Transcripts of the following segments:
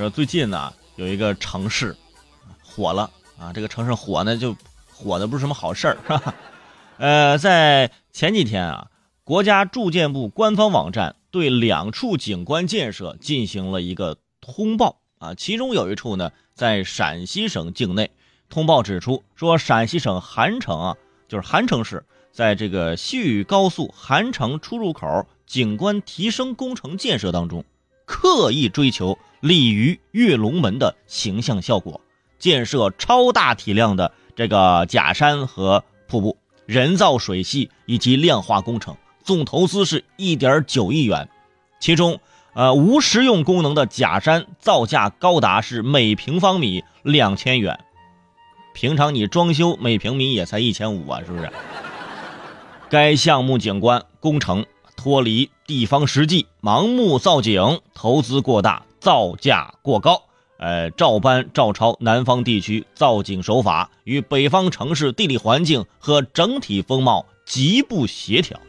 说最近呢有一个城市火了啊，这个城市火呢就火的不是什么好事儿，是吧？呃，在前几天啊，国家住建部官方网站对两处景观建设进行了一个通报啊，其中有一处呢在陕西省境内。通报指出，说陕西省韩城啊，就是韩城市，在这个西域高速韩城出入口景观提升工程建设当中，刻意追求鲤鱼跃龙门的形象效果，建设超大体量的这个假山和瀑布。人造水系以及亮化工程总投资是一点九亿元，其中，呃，无实用功能的假山造价高达是每平方米两千元。平常你装修每平米也才一千五啊，是不是？该项目景观工程脱离地方实际，盲目造景，投资过大，造价过高。呃，照搬照抄南方地区造景手法，与北方城市地理环境和整体风貌极不协调。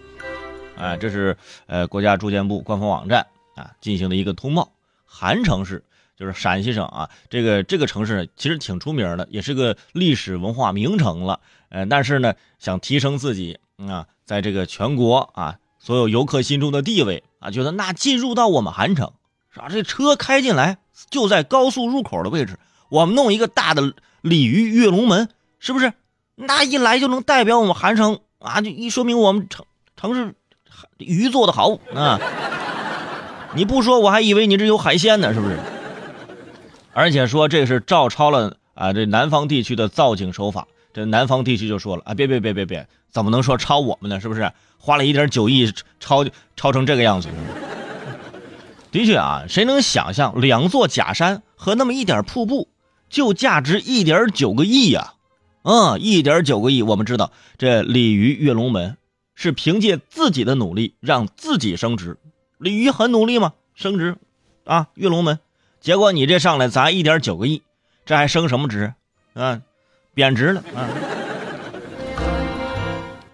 啊，这是呃国家住建部官方网站啊进行的一个通报。韩城市就是陕西省啊，这个这个城市其实挺出名的，也是个历史文化名城了。呃，但是呢，想提升自己啊，在这个全国啊所有游客心中的地位啊，觉得那进入到我们韩城。是吧？这车开进来就在高速入口的位置，我们弄一个大的鲤鱼跃龙门，是不是？那一来就能代表我们韩城啊，就一说明我们城城市鱼做的好啊！你不说我还以为你这有海鲜呢，是不是？而且说这是照抄了啊，这南方地区的造景手法。这南方地区就说了啊，别别别别别，怎么能说抄我们呢？是不是？花了一点九亿抄抄成这个样子？的确啊，谁能想象两座假山和那么一点瀑布，就价值一点九个亿呀？嗯，一点九个亿。我们知道这鲤鱼跃龙门是凭借自己的努力让自己升值，鲤鱼很努力嘛，升值啊，跃龙门。结果你这上来砸一点九个亿，这还升什么值？啊，贬值了啊！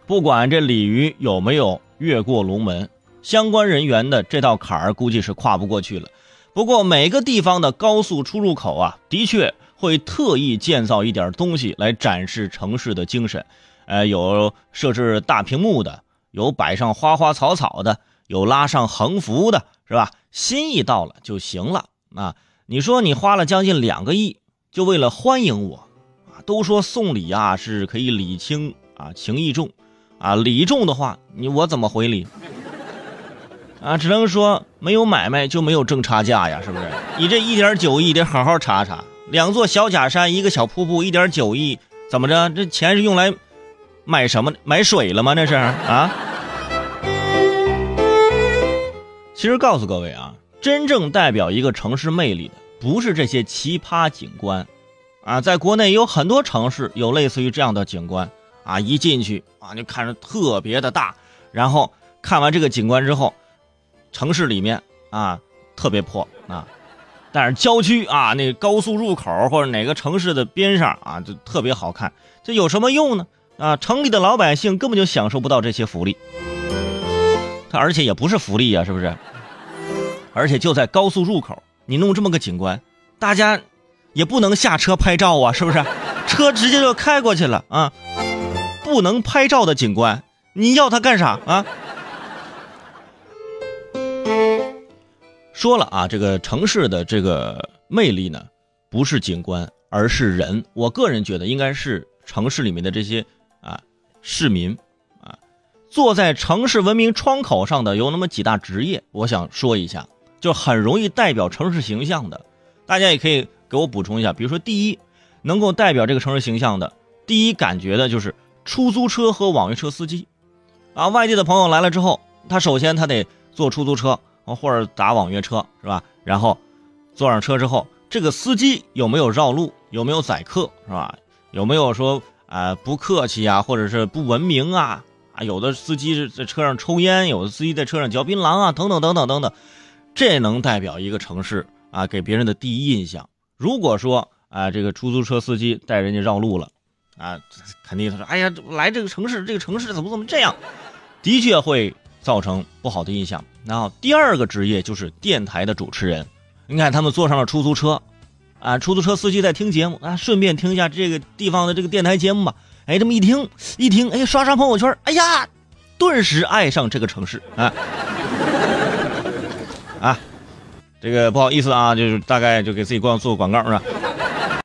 不管这鲤鱼有没有越过龙门。相关人员的这道坎儿估计是跨不过去了。不过每个地方的高速出入口啊，的确会特意建造一点东西来展示城市的精神。呃，有设置大屏幕的，有摆上花花草草的，有拉上横幅的，是吧？心意到了就行了啊！你说你花了将近两个亿，就为了欢迎我啊？都说送礼啊是可以礼轻啊情意重啊，礼重的话，你我怎么回礼？啊，只能说没有买卖就没有挣差价呀，是不是？你这一点九亿得好好查查，两座小假山，一个小瀑布，一点九亿，怎么着？这钱是用来买什么？买水了吗？这是啊？其实告诉各位啊，真正代表一个城市魅力的，不是这些奇葩景观，啊，在国内有很多城市有类似于这样的景观，啊，一进去啊就看着特别的大，然后看完这个景观之后。城市里面啊特别破啊，但是郊区啊那高速入口或者哪个城市的边上啊就特别好看，这有什么用呢？啊，城里的老百姓根本就享受不到这些福利，它而且也不是福利呀，是不是？而且就在高速入口，你弄这么个景观，大家也不能下车拍照啊，是不是？车直接就开过去了啊，不能拍照的景观，你要它干啥啊？说了啊，这个城市的这个魅力呢，不是景观，而是人。我个人觉得，应该是城市里面的这些啊市民啊，坐在城市文明窗口上的有那么几大职业，我想说一下，就很容易代表城市形象的。大家也可以给我补充一下，比如说，第一，能够代表这个城市形象的，第一感觉的就是出租车和网约车司机啊。外地的朋友来了之后，他首先他得坐出租车。或者打网约车是吧？然后坐上车之后，这个司机有没有绕路？有没有宰客是吧？有没有说啊不客气啊，或者是不文明啊？啊，有的司机在车上抽烟，有的司机在车上嚼槟榔啊，等等等等等等。这能代表一个城市啊给别人的第一印象。如果说啊这个出租车司机带人家绕路了，啊，肯定他说哎呀来这个城市，这个城市怎么怎么这样？的确会造成不好的印象。然后第二个职业就是电台的主持人，你看他们坐上了出租车，啊，出租车司机在听节目啊，顺便听一下这个地方的这个电台节目吧。哎，这么一听一听，哎，刷刷朋友圈，哎呀，顿时爱上这个城市啊 啊！这个不好意思啊，就是大概就给自己光做个广告是吧？